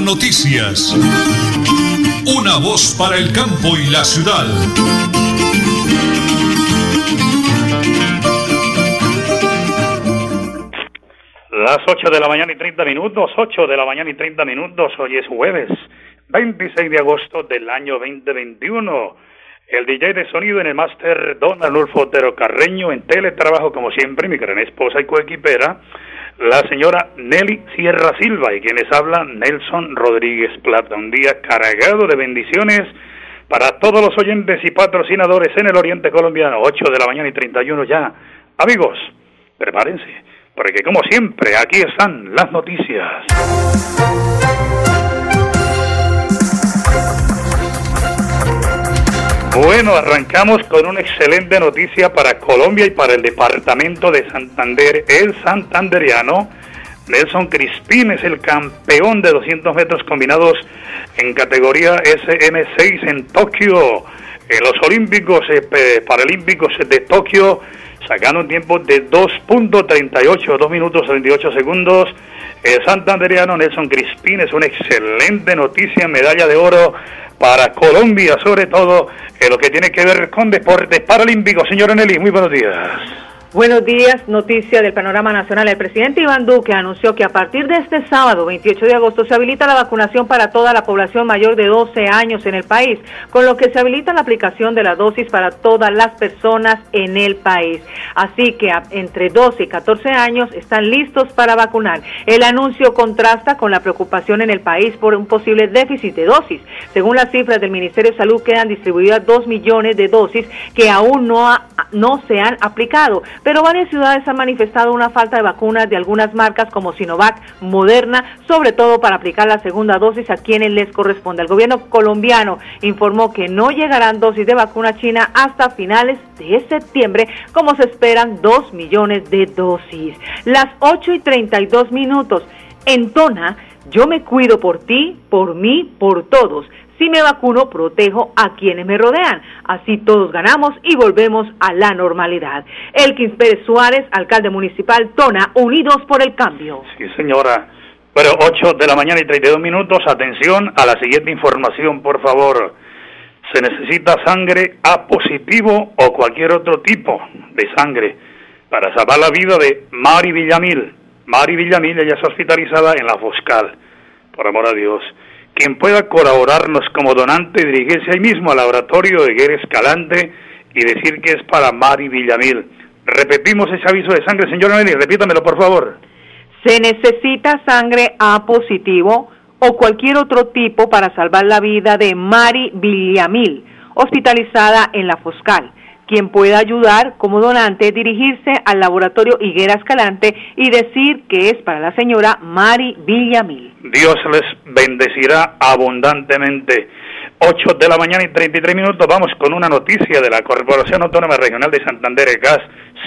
Noticias. Una voz para el campo y la ciudad. Las 8 de la mañana y 30 minutos, 8 de la mañana y 30 minutos, hoy es jueves, 26 de agosto del año 2021. El DJ de sonido en el máster Don Anulfo Otero Carreño, en teletrabajo como siempre, mi gran esposa y coequipera, la señora Nelly Sierra Silva y quienes hablan Nelson Rodríguez Plata. Un día cargado de bendiciones para todos los oyentes y patrocinadores en el Oriente Colombiano. 8 de la mañana y 31 ya. Amigos, prepárense, porque como siempre, aquí están las noticias. Bueno, arrancamos con una excelente noticia para Colombia y para el departamento de Santander. El santanderiano Nelson Crispín es el campeón de 200 metros combinados en categoría SM6 en Tokio. En los Olímpicos eh, Paralímpicos de Tokio, sacando un tiempo de 2.38, 2 minutos 38 segundos. El santanderiano Nelson Crispín es una excelente noticia, medalla de oro para Colombia, sobre todo en lo que tiene que ver con deportes paralímpicos. Señor Nelly, muy buenos días. Buenos días, noticia del panorama nacional. El presidente Iván Duque anunció que a partir de este sábado, 28 de agosto, se habilita la vacunación para toda la población mayor de 12 años en el país, con lo que se habilita la aplicación de la dosis para todas las personas en el país. Así que entre 12 y 14 años están listos para vacunar. El anuncio contrasta con la preocupación en el país por un posible déficit de dosis. Según las cifras del Ministerio de Salud, quedan distribuidas 2 millones de dosis que aún no, no se han aplicado pero varias ciudades han manifestado una falta de vacunas de algunas marcas como Sinovac, Moderna, sobre todo para aplicar la segunda dosis a quienes les corresponde. El gobierno colombiano informó que no llegarán dosis de vacuna china hasta finales de septiembre, como se esperan 2 millones de dosis. Las 8 y 32 minutos. En Tona, yo me cuido por ti, por mí, por todos. Si me vacuno, protejo a quienes me rodean. Así todos ganamos y volvemos a la normalidad. Elkins Pérez Suárez, alcalde municipal Tona, Unidos por el Cambio. Sí, señora. Pero 8 de la mañana y 32 minutos, atención a la siguiente información, por favor. Se necesita sangre A positivo o cualquier otro tipo de sangre para salvar la vida de Mari Villamil. Mari Villamil, ella es hospitalizada en la Foscal, por amor a Dios quien pueda colaborarnos como donante, dirigirse ahí mismo al laboratorio de Guerra Escalante y decir que es para Mari Villamil. Repetimos ese aviso de sangre, señor Nelly, repítamelo por favor. Se necesita sangre A positivo o cualquier otro tipo para salvar la vida de Mari Villamil, hospitalizada en la Foscal quien pueda ayudar como donante dirigirse al laboratorio Higuera Escalante y decir que es para la señora Mari Villamil. Dios les bendecirá abundantemente. 8 de la mañana y 33 minutos vamos con una noticia de la Corporación Autónoma Regional de Santander Gas.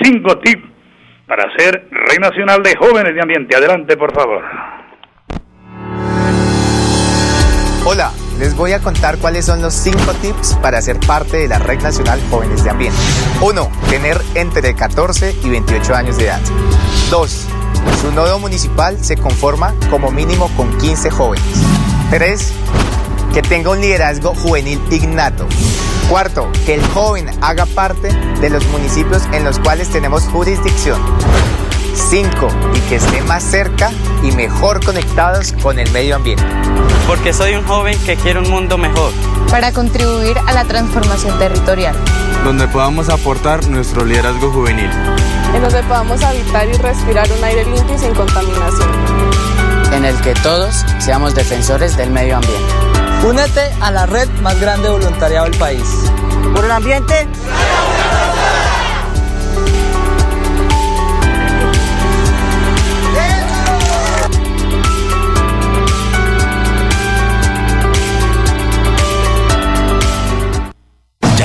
Cinco tips para ser Rey Nacional de Jóvenes de Ambiente. Adelante, por favor. Hola les voy a contar cuáles son los 5 tips para ser parte de la Red Nacional Jóvenes de Ambiente. 1. Tener entre 14 y 28 años de edad. 2. Su nodo municipal se conforma como mínimo con 15 jóvenes. 3. Que tenga un liderazgo juvenil innato. Cuarto, que el joven haga parte de los municipios en los cuales tenemos jurisdicción. 5. Y que esté más cerca y mejor conectados con el medio ambiente. Porque soy un joven que quiere un mundo mejor. Para contribuir a la transformación territorial. Donde podamos aportar nuestro liderazgo juvenil. En donde podamos habitar y respirar un aire limpio y sin contaminación. En el que todos seamos defensores del medio ambiente. Únete a la red más grande de voluntariado del país. Por el ambiente.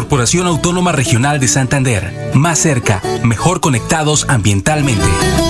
Corporación Autónoma Regional de Santander. Más cerca, mejor conectados ambientalmente.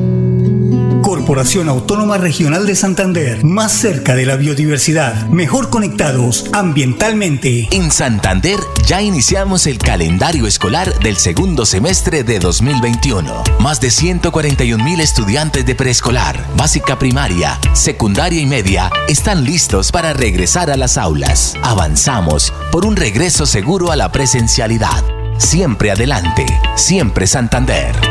Corporación Autónoma Regional de Santander, más cerca de la biodiversidad, mejor conectados ambientalmente. En Santander ya iniciamos el calendario escolar del segundo semestre de 2021. Más de 141 mil estudiantes de preescolar, básica primaria, secundaria y media están listos para regresar a las aulas. Avanzamos por un regreso seguro a la presencialidad. Siempre adelante, siempre Santander.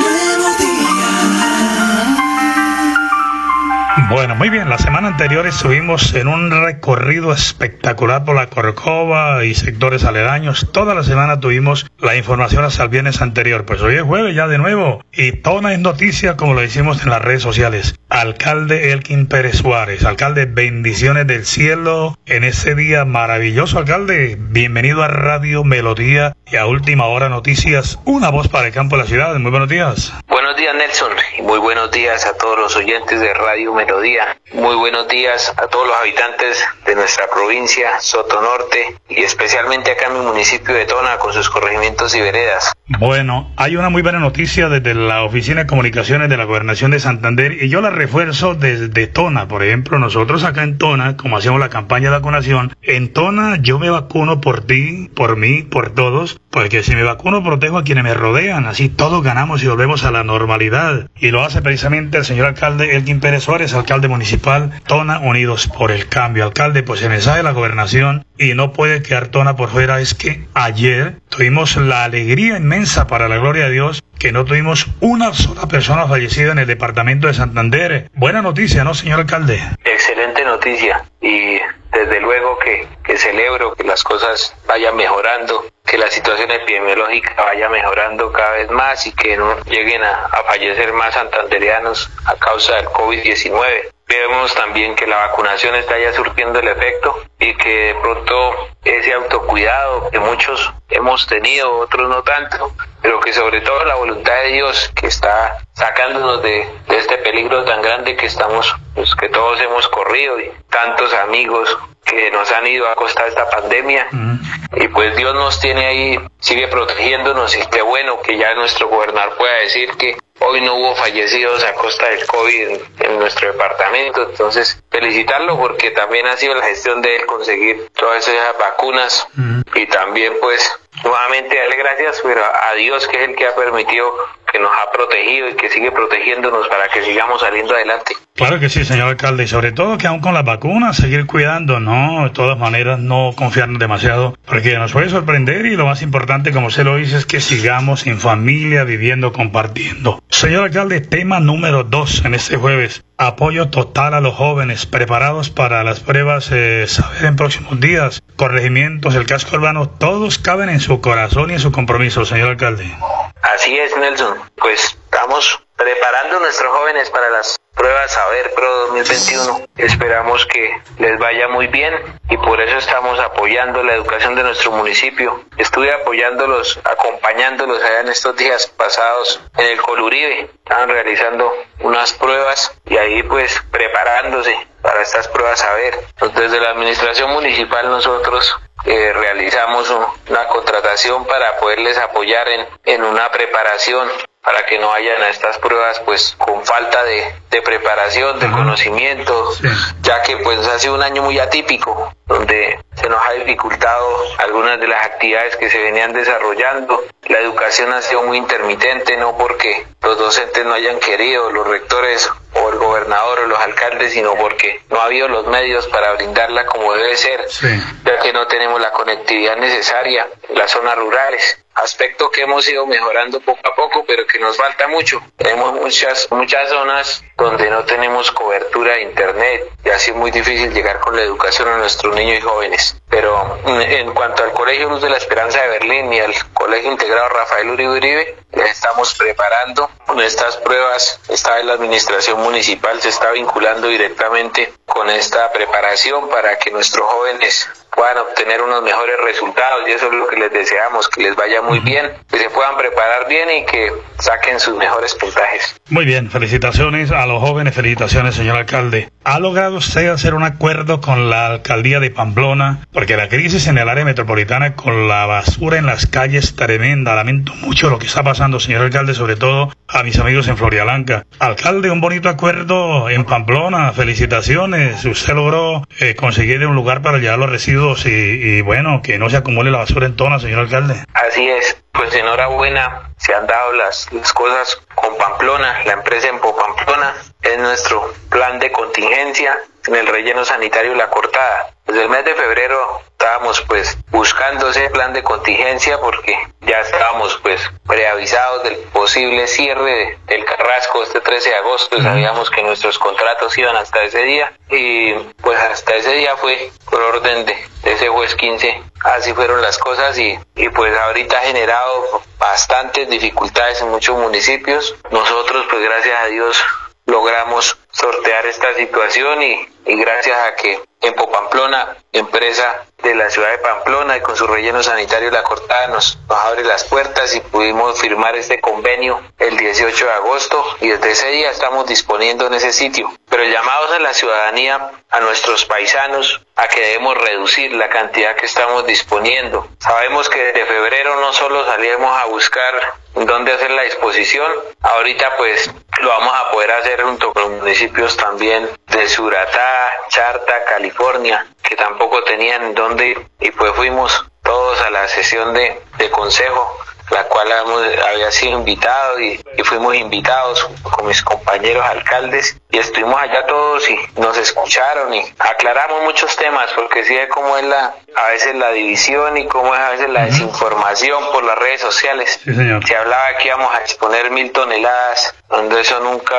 Bueno, muy bien. La semana anterior estuvimos en un recorrido espectacular por la Corcova y sectores aledaños. Toda la semana tuvimos la información hasta el viernes anterior. Pues hoy es jueves ya de nuevo. Y toda es noticia como lo hicimos en las redes sociales. Alcalde Elkin Pérez Suárez. Alcalde, bendiciones del cielo en ese día maravilloso, alcalde. Bienvenido a Radio Melodía y a Última Hora Noticias. Una voz para el campo de la ciudad. Muy buenos días. Buenos días, Nelson. Y muy buenos días a todos los oyentes de Radio Melodía. Muy buenos días a todos los habitantes de nuestra provincia, Soto Norte, y especialmente acá en mi municipio de Tona con sus corregimientos y veredas. Bueno, hay una muy buena noticia desde la Oficina de Comunicaciones de la Gobernación de Santander y yo la refuerzo desde Tona. Por ejemplo, nosotros acá en Tona, como hacemos la campaña de vacunación, en Tona yo me vacuno por ti, por mí, por todos, porque si me vacuno protejo a quienes me rodean, así todos ganamos y volvemos a la normalidad. Y lo hace precisamente el señor alcalde Elkin Pérez Suárez, alcalde municipal Tona Unidos por el Cambio. Alcalde, pues el mensaje de la gobernación y no puede quedar Tona por fuera es que ayer tuvimos la alegría inmensa para la gloria de Dios que no tuvimos una sola persona fallecida en el departamento de Santander. Buena noticia, ¿no, señor alcalde? Excelente noticia y desde luego que, que celebro que las cosas vayan mejorando, que la situación epidemiológica vaya mejorando cada vez más y que no lleguen a, a fallecer más santanderianos a causa del COVID-19 vemos también que la vacunación está ya surtiendo el efecto y que de pronto ese autocuidado que muchos hemos tenido, otros no tanto, pero que sobre todo la voluntad de Dios que está sacándonos de, de este peligro tan grande que estamos, pues que todos hemos corrido y tantos amigos que nos han ido a costa de esta pandemia. Y pues Dios nos tiene ahí, sigue protegiéndonos. Y qué bueno que ya nuestro gobernador pueda decir que hoy no hubo fallecidos a costa del COVID en, en, nuestro departamento, entonces felicitarlo porque también ha sido la gestión de él conseguir todas esas vacunas. Y también pues nuevamente darle gracias pero a Dios que es el que ha permitido que nos ha protegido y que sigue protegiéndonos para que sigamos saliendo adelante. Claro que sí, señor alcalde, y sobre todo que aún con las vacunas, seguir cuidando, ¿no? De todas maneras, no confiarnos demasiado, porque nos puede sorprender y lo más importante, como se lo dice, es que sigamos en familia, viviendo, compartiendo. Señor alcalde, tema número dos en este jueves. Apoyo total a los jóvenes preparados para las pruebas eh, saber en próximos días. Corregimientos, el casco urbano, todos caben en su corazón y en su compromiso, señor alcalde. Así es, Nelson. Pues estamos preparando a nuestros jóvenes para las pruebas Saber Pro 2021. Esperamos que les vaya muy bien y por eso estamos apoyando la educación de nuestro municipio. Estuve apoyándolos, acompañándolos allá en estos días pasados en el Coluribe. Estaban realizando unas pruebas y ahí pues preparándose para estas pruebas Saber. Entonces, desde la administración municipal nosotros eh, realizamos una contratación para poderles apoyar en, en una preparación para que no vayan a estas pruebas pues con falta de, de preparación, de conocimiento, sí. ya que pues ha sido un año muy atípico, donde se nos ha dificultado algunas de las actividades que se venían desarrollando. La educación ha sido muy intermitente, no porque los docentes no hayan querido, los rectores o el gobernador o los alcaldes, sino porque no ha habido los medios para brindarla como debe ser, sí. ya que no tenemos la conectividad necesaria en las zonas rurales aspecto que hemos ido mejorando poco a poco, pero que nos falta mucho. Tenemos muchas, muchas zonas donde no tenemos cobertura de internet y así es muy difícil llegar con la educación a nuestros niños y jóvenes. Pero en cuanto al Colegio Luz de la Esperanza de Berlín y al Colegio Integrado Rafael Uribe Uribe, estamos preparando estas pruebas. Esta vez la administración municipal se está vinculando directamente con esta preparación para que nuestros jóvenes puedan obtener unos mejores resultados y eso es lo que les deseamos, que les vaya muy bien, que se puedan preparar bien y que saquen sus mejores puntajes. Muy bien, felicitaciones a los jóvenes, felicitaciones señor alcalde. ¿Ha logrado usted hacer un acuerdo con la alcaldía de Pamplona? Porque la crisis en el área metropolitana con la basura en las calles tremenda. Lamento mucho lo que está pasando, señor alcalde, sobre todo a mis amigos en Florialanca. Alcalde, un bonito acuerdo en Pamplona, felicitaciones. Usted logró eh, conseguir un lugar para llevar los y, bueno, que no se acumule la basura en Tona, señor alcalde. Así es. Pues enhorabuena, se han dado las, las cosas con Pamplona, la empresa en Pamplona, es nuestro plan de contingencia en el relleno sanitario La Cortada. Desde el mes de febrero estábamos pues buscando ese plan de contingencia porque ya estábamos pues preavisados del posible cierre del Carrasco este 13 de agosto, sabíamos que nuestros contratos iban hasta ese día y pues hasta ese día fue por orden de, de ese juez 15, así fueron las cosas y, y pues ahorita ha generado bastantes dificultades en muchos municipios. Nosotros pues gracias a Dios logramos sortear esta situación y, gracias a que en Pamplona, empresa de la ciudad de Pamplona y con su relleno sanitario La Cortada nos, nos, abre las puertas y pudimos firmar este convenio el 18 de agosto y desde ese día estamos disponiendo en ese sitio. Pero llamados a la ciudadanía, a nuestros paisanos, a que debemos reducir la cantidad que estamos disponiendo. Sabemos que desde febrero no solo salíamos a buscar dónde hacer la disposición, ahorita pues lo vamos a poder hacer junto con municipios también de Suratá, Charta, California, que tampoco tenían dónde ir. Y pues fuimos todos a la sesión de, de consejo la cual había sido invitado y, y, fuimos invitados con mis compañeros alcaldes y estuvimos allá todos y nos escucharon y aclaramos muchos temas porque sí es como es la a veces la división y cómo es a veces la desinformación por las redes sociales. Sí, señor. Se hablaba que íbamos a exponer mil toneladas, donde eso nunca,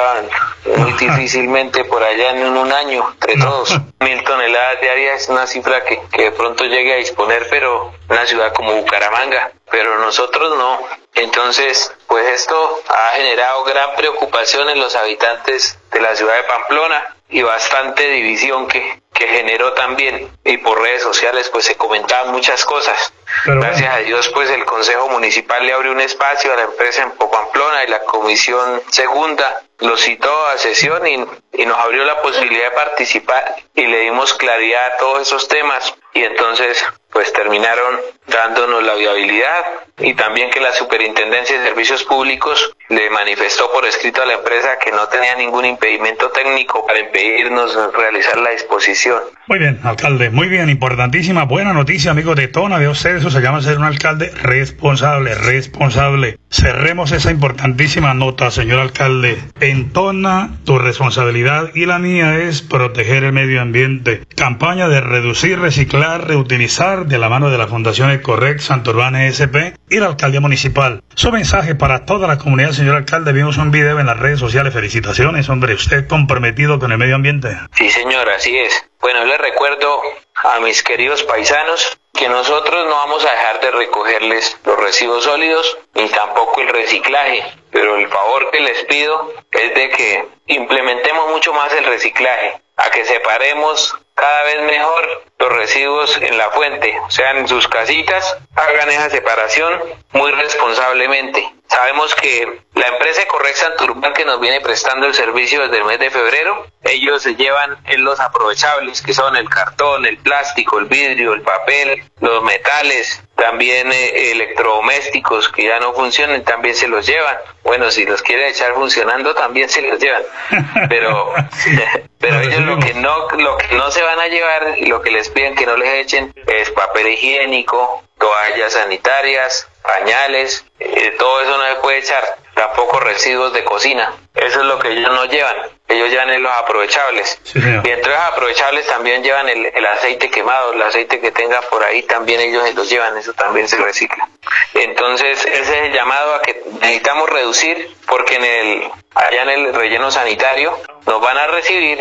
muy difícilmente por allá en un año, entre todos. Mil toneladas diarias es una cifra que, que de pronto llegue a disponer, pero una ciudad como Bucaramanga, pero nosotros no. Entonces, pues esto ha generado gran preocupación en los habitantes de la ciudad de Pamplona y bastante división que, que generó también y por redes sociales pues se comentaban muchas cosas. Gracias a Dios pues el Consejo Municipal le abrió un espacio a la empresa en Popamplona y la Comisión Segunda lo citó a sesión y, y nos abrió la posibilidad de participar y le dimos claridad a todos esos temas y entonces pues terminaron dándonos la viabilidad y también que la Superintendencia de Servicios Públicos le manifestó por escrito a la empresa que no tenía ningún impedimento técnico para impedirnos realizar la disposición. Muy bien, alcalde, muy bien, importantísima, buena noticia, amigos de Tona, de ustedes, eso se llama ser un alcalde responsable, responsable. Cerremos esa importantísima nota, señor alcalde. En Tona, tu responsabilidad y la mía es proteger el medio ambiente. Campaña de reducir, reciclar, reutilizar de la mano de la Fundación Ecorrec, Santurbán ESP y la alcaldía municipal. Su mensaje para toda la comunidad, señor alcalde. Vimos un video en las redes sociales. Felicitaciones, hombre. Usted comprometido con el medio ambiente. Sí, señor, así es. Bueno, le recuerdo a mis queridos paisanos que nosotros no vamos a dejar de recogerles los residuos sólidos ni tampoco el reciclaje, pero el favor que les pido es de que implementemos mucho más el reciclaje, a que separemos cada vez mejor los residuos en la fuente, o sea, en sus casitas, hagan esa separación muy responsablemente. Sabemos que la empresa Correx Santurbán que nos viene prestando el servicio desde el mes de febrero, ellos se llevan en los aprovechables, que son el cartón, el plástico, el vidrio, el papel, los metales, también eh, electrodomésticos que ya no funcionan, también se los llevan. Bueno, si los quieren echar funcionando, también se los llevan. Pero, pero ellos lo que no, lo que no se van a llevar y lo que les piden que no les echen es papel higiénico, toallas sanitarias, pañales, eh, todo eso no se puede echar, tampoco residuos de cocina. Eso es lo que ellos no llevan. Ellos llevan los aprovechables. y entre los aprovechables también llevan el, el, aceite quemado, el aceite que tenga por ahí también ellos se los llevan, eso también se recicla. Entonces, ese es el llamado a que necesitamos reducir, porque en el allá en el relleno sanitario nos van a recibir,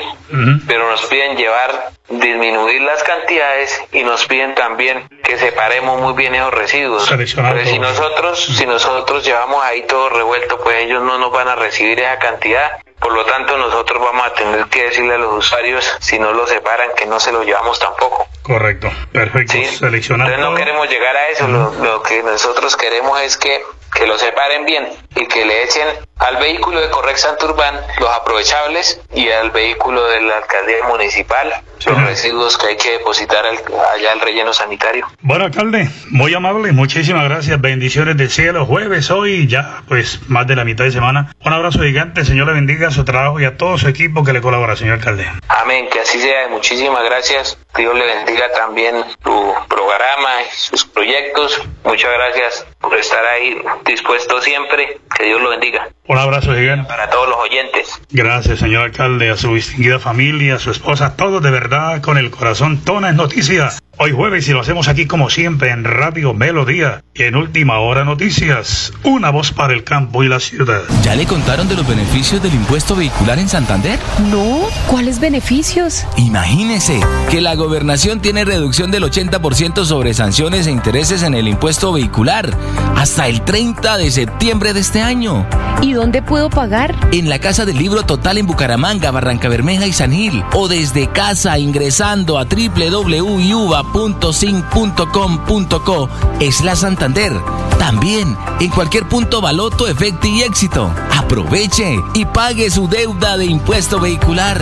pero nos piden llevar, disminuir las cantidades y nos piden también que separemos muy bien esos residuos. Pero si nosotros, si nosotros llevamos ahí todo revuelto, pues ellos no nos van a recibir esa cantidad. Por lo tanto, nosotros vamos a tener que decirle a los usuarios, si no lo separan, que no se lo llevamos tampoco. Correcto, perfecto. ¿Sí? Entonces no queremos llegar a eso, lo, lo que nosotros queremos es que que lo separen bien y que le echen al vehículo de Correx Santurbán los aprovechables y al vehículo de la alcaldía municipal los residuos que hay que depositar al, allá al relleno sanitario. Bueno, alcalde, muy amable, muchísimas gracias, bendiciones del cielo, jueves hoy, ya pues más de la mitad de semana. Un abrazo gigante, Señor le bendiga su trabajo y a todo su equipo que le colabora, señor alcalde. Amén, que así sea, muchísimas gracias, Dios le bendiga también tu programa y sus proyectos, muchas gracias por estar ahí dispuesto siempre, que Dios lo bendiga. Un abrazo gigante. Para todos los oyentes. Gracias, señor alcalde, a su distinguida familia, a su esposa, todos de verdad con el corazón. Tona es noticia. Hoy jueves y lo hacemos aquí como siempre en Radio Melodía y en Última Hora Noticias. Una voz para el campo y la ciudad. ¿Ya le contaron de los beneficios del impuesto vehicular en Santander? No, ¿cuáles beneficios? Imagínese que la gobernación tiene reducción del 80% sobre sanciones e intereses en el impuesto vehicular hasta el 30 de septiembre de este año. ¿Y dónde puedo pagar? En la Casa del Libro Total en Bucaramanga, Barranca Bermeja y San Gil o desde casa ingresando a www www.sin.com.co es la Santander. También en cualquier punto Baloto, Efecto y Éxito. Aproveche y pague su deuda de impuesto vehicular.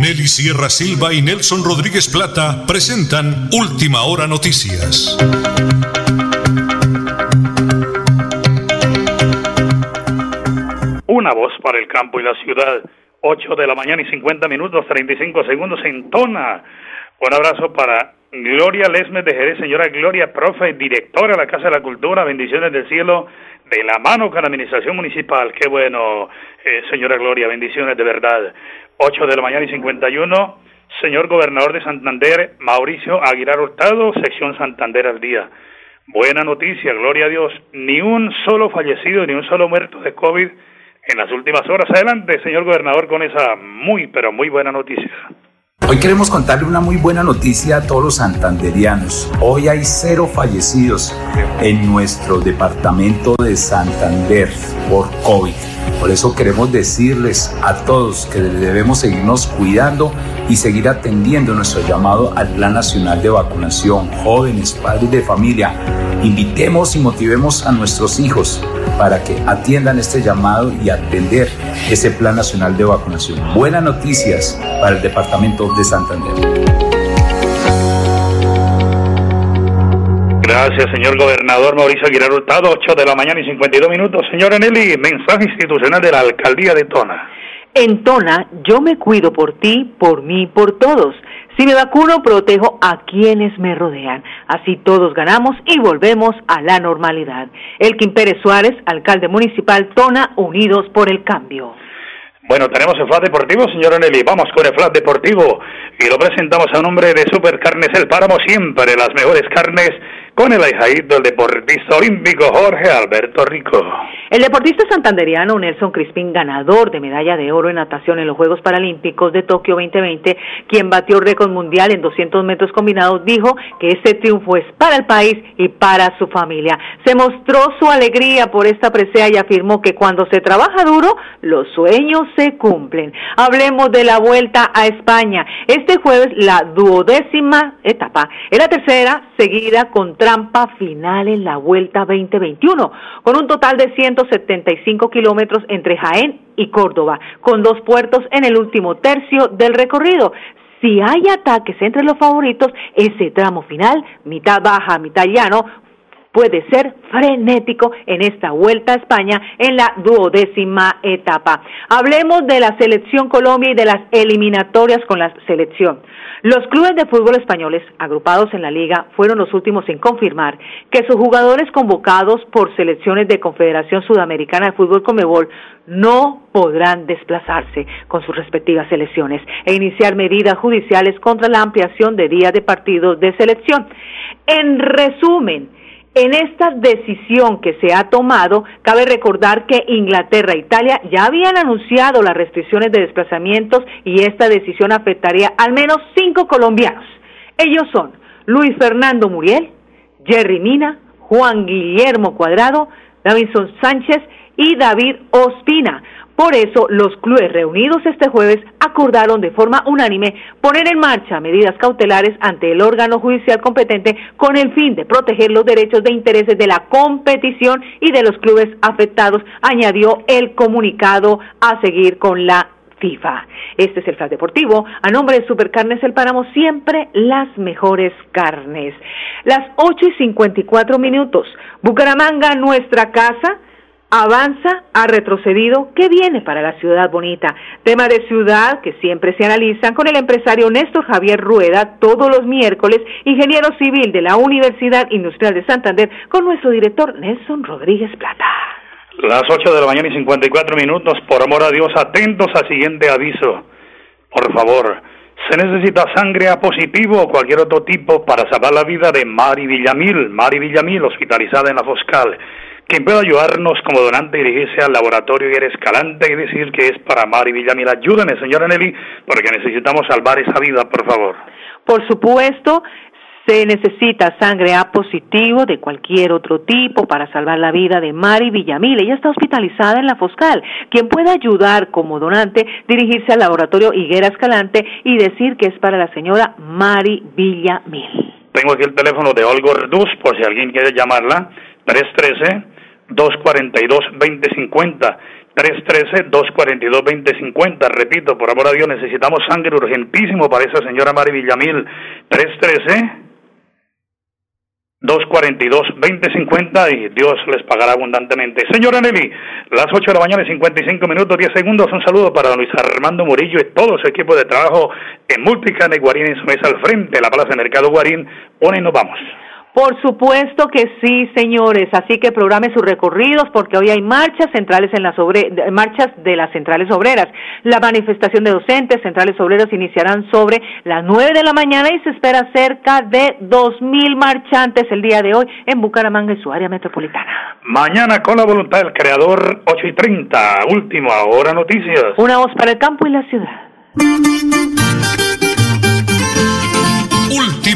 Nelly Sierra Silva y Nelson Rodríguez Plata presentan Última Hora Noticias. Una voz para el campo y la ciudad. 8 de la mañana y 50 minutos, 35 segundos en Tona. Un abrazo para Gloria Lesmes de Jerez, señora Gloria, profe, directora de la Casa de la Cultura, bendiciones del cielo, de la mano con la administración municipal. Qué bueno, eh, señora Gloria, bendiciones de verdad. 8 de la mañana y 51, señor gobernador de Santander, Mauricio Aguilar Hurtado, sección Santander al día. Buena noticia, gloria a Dios, ni un solo fallecido, ni un solo muerto de COVID en las últimas horas. Adelante, señor gobernador, con esa muy, pero muy buena noticia. Hoy queremos contarle una muy buena noticia a todos los santanderianos. Hoy hay cero fallecidos en nuestro departamento de Santander por COVID. Por eso queremos decirles a todos que debemos seguirnos cuidando y seguir atendiendo nuestro llamado al Plan Nacional de Vacunación. Jóvenes, padres de familia, invitemos y motivemos a nuestros hijos para que atiendan este llamado y atender ese Plan Nacional de Vacunación. Buenas noticias para el Departamento de Santander. Gracias, señor gobernador Mauricio Aguilar Hurtado, 8 de la mañana y 52 minutos. Señora Nelly, mensaje institucional de la alcaldía de Tona. En Tona, yo me cuido por ti, por mí, por todos. Si me vacuno, protejo a quienes me rodean. Así todos ganamos y volvemos a la normalidad. Elkin Pérez Suárez, alcalde municipal Tona, Unidos por el Cambio. Bueno, tenemos el flat deportivo, señora Nelly. Vamos con el flat deportivo y lo presentamos a nombre de Supercarnes El Páramo, siempre las mejores carnes con el ahijadito del deportista olímpico Jorge Alberto Rico. El deportista santanderiano Nelson Crispín, ganador de medalla de oro en natación en los Juegos Paralímpicos de Tokio 2020, quien batió récord mundial en 200 metros combinados, dijo que este triunfo es para el país y para su familia. Se mostró su alegría por esta presea y afirmó que cuando se trabaja duro, los sueños se cumplen. Hablemos de la vuelta a España. Este jueves, la duodécima etapa, es la tercera seguida contra trampa final en la Vuelta 2021, con un total de 175 kilómetros entre Jaén y Córdoba, con dos puertos en el último tercio del recorrido. Si hay ataques entre los favoritos, ese tramo final, mitad baja, mitad llano, puede ser frenético en esta vuelta a España en la duodécima etapa. Hablemos de la selección Colombia y de las eliminatorias con la selección. Los clubes de fútbol españoles agrupados en la liga fueron los últimos en confirmar que sus jugadores convocados por selecciones de Confederación Sudamericana de Fútbol Comebol no podrán desplazarse con sus respectivas selecciones e iniciar medidas judiciales contra la ampliación de días de partidos de selección. En resumen, en esta decisión que se ha tomado, cabe recordar que Inglaterra e Italia ya habían anunciado las restricciones de desplazamientos y esta decisión afectaría al menos cinco colombianos. Ellos son Luis Fernando Muriel, Jerry Mina, Juan Guillermo Cuadrado, Davinson Sánchez y David Ospina. Por eso, los clubes reunidos este jueves acordaron de forma unánime poner en marcha medidas cautelares ante el órgano judicial competente con el fin de proteger los derechos de intereses de la competición y de los clubes afectados, añadió el comunicado a seguir con la FIFA. Este es el Flash Deportivo. A nombre de Supercarnes El Páramo, siempre las mejores carnes. Las 8 y 54 minutos. Bucaramanga, nuestra casa avanza, ha retrocedido, ¿qué viene para la ciudad bonita? Tema de ciudad que siempre se analizan con el empresario Néstor Javier Rueda todos los miércoles, ingeniero civil de la Universidad Industrial de Santander, con nuestro director Nelson Rodríguez Plata. Las 8 de la mañana y 54 minutos, por amor a Dios, atentos al siguiente aviso. Por favor, se necesita sangre a positivo o cualquier otro tipo para salvar la vida de Mari Villamil, Mari Villamil, hospitalizada en la Foscal. Quien pueda ayudarnos como donante dirigirse al laboratorio y Escalante y decir que es para Mari Villamil. Ayúdame, señora Nelly, porque necesitamos salvar esa vida, por favor. Por supuesto, se necesita sangre A positivo de cualquier otro tipo para salvar la vida de Mari Villamil. Ella está hospitalizada en la Foscal. Quien pueda ayudar como donante, dirigirse al laboratorio Higuera Escalante y decir que es para la señora Mari Villamil. Tengo aquí el teléfono de Olgo Reduz, por si alguien quiere llamarla. 313 242-2050. 313-242-2050. Repito, por amor a Dios, necesitamos sangre urgentísimo para esa señora Mari Villamil. 313-242-2050 y Dios les pagará abundantemente. Señora Nelly, las 8 de la mañana y 55 minutos, 10 segundos. Un saludo para Luis Armando Murillo y todo su equipo de trabajo en Multican de Guarín en su mesa al frente, la Plaza de Mercado Guarín. Una nos vamos. Por supuesto que sí, señores. Así que programe sus recorridos porque hoy hay marchas centrales en las marchas de las centrales obreras. La manifestación de docentes centrales obreras iniciarán sobre las nueve de la mañana y se espera cerca de dos mil marchantes el día de hoy en Bucaramanga y su área metropolitana. Mañana con la voluntad del creador, ocho y treinta. Última hora noticias. Una voz para el campo y la ciudad.